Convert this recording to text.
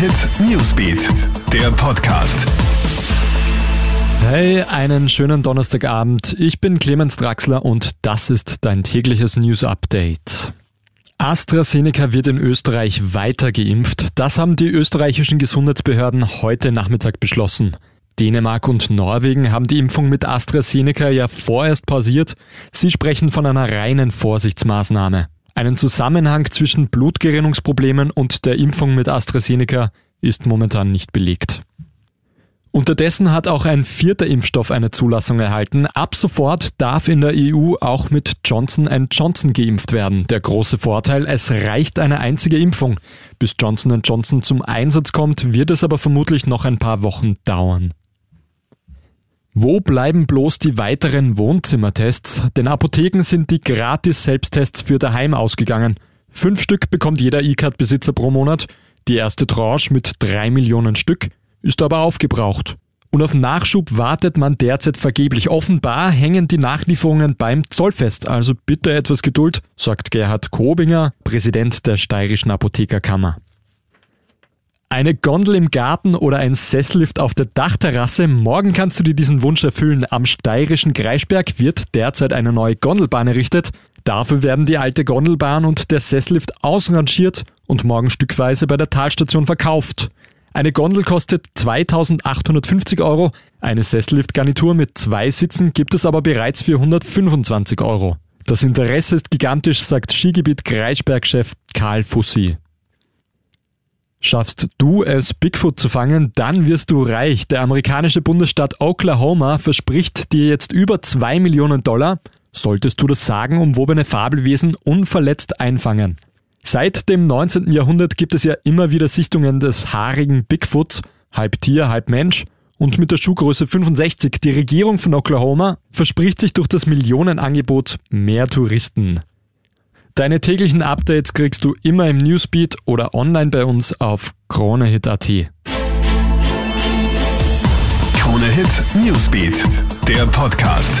Hit Newsbeat, der Podcast. Hey, einen schönen Donnerstagabend. Ich bin Clemens Draxler und das ist dein tägliches News Update. AstraZeneca wird in Österreich weiter geimpft. Das haben die österreichischen Gesundheitsbehörden heute Nachmittag beschlossen. Dänemark und Norwegen haben die Impfung mit AstraZeneca ja vorerst pausiert. Sie sprechen von einer reinen Vorsichtsmaßnahme. Einen Zusammenhang zwischen Blutgerinnungsproblemen und der Impfung mit AstraZeneca ist momentan nicht belegt. Unterdessen hat auch ein vierter Impfstoff eine Zulassung erhalten. Ab sofort darf in der EU auch mit Johnson Johnson geimpft werden. Der große Vorteil, es reicht eine einzige Impfung. Bis Johnson Johnson zum Einsatz kommt, wird es aber vermutlich noch ein paar Wochen dauern. Wo bleiben bloß die weiteren Wohnzimmertests? Den Apotheken sind die gratis Selbsttests für daheim ausgegangen. Fünf Stück bekommt jeder E-Card-Besitzer pro Monat. Die erste Tranche mit drei Millionen Stück ist aber aufgebraucht. Und auf Nachschub wartet man derzeit vergeblich. Offenbar hängen die Nachlieferungen beim Zoll fest. Also bitte etwas Geduld, sagt Gerhard Kobinger, Präsident der Steirischen Apothekerkammer. Eine Gondel im Garten oder ein Sesslift auf der Dachterrasse. Morgen kannst du dir diesen Wunsch erfüllen. Am steirischen Kreisberg wird derzeit eine neue Gondelbahn errichtet. Dafür werden die alte Gondelbahn und der Sesslift ausrangiert und morgen stückweise bei der Talstation verkauft. Eine Gondel kostet 2850 Euro, eine Sessliftgarnitur mit zwei Sitzen gibt es aber bereits für 125 Euro. Das Interesse ist gigantisch, sagt Skigebiet Kreisberg-Chef Karl Fussi. Schaffst du es, Bigfoot zu fangen, dann wirst du reich. Der amerikanische Bundesstaat Oklahoma verspricht dir jetzt über 2 Millionen Dollar, solltest du das sagenumwobene Fabelwesen unverletzt einfangen. Seit dem 19. Jahrhundert gibt es ja immer wieder Sichtungen des haarigen Bigfoots, halb Tier, halb Mensch, und mit der Schuhgröße 65. Die Regierung von Oklahoma verspricht sich durch das Millionenangebot mehr Touristen. Deine täglichen Updates kriegst du immer im Newsbeat oder online bei uns auf KroneHit.at. KroneHit Newsbeat, der Podcast.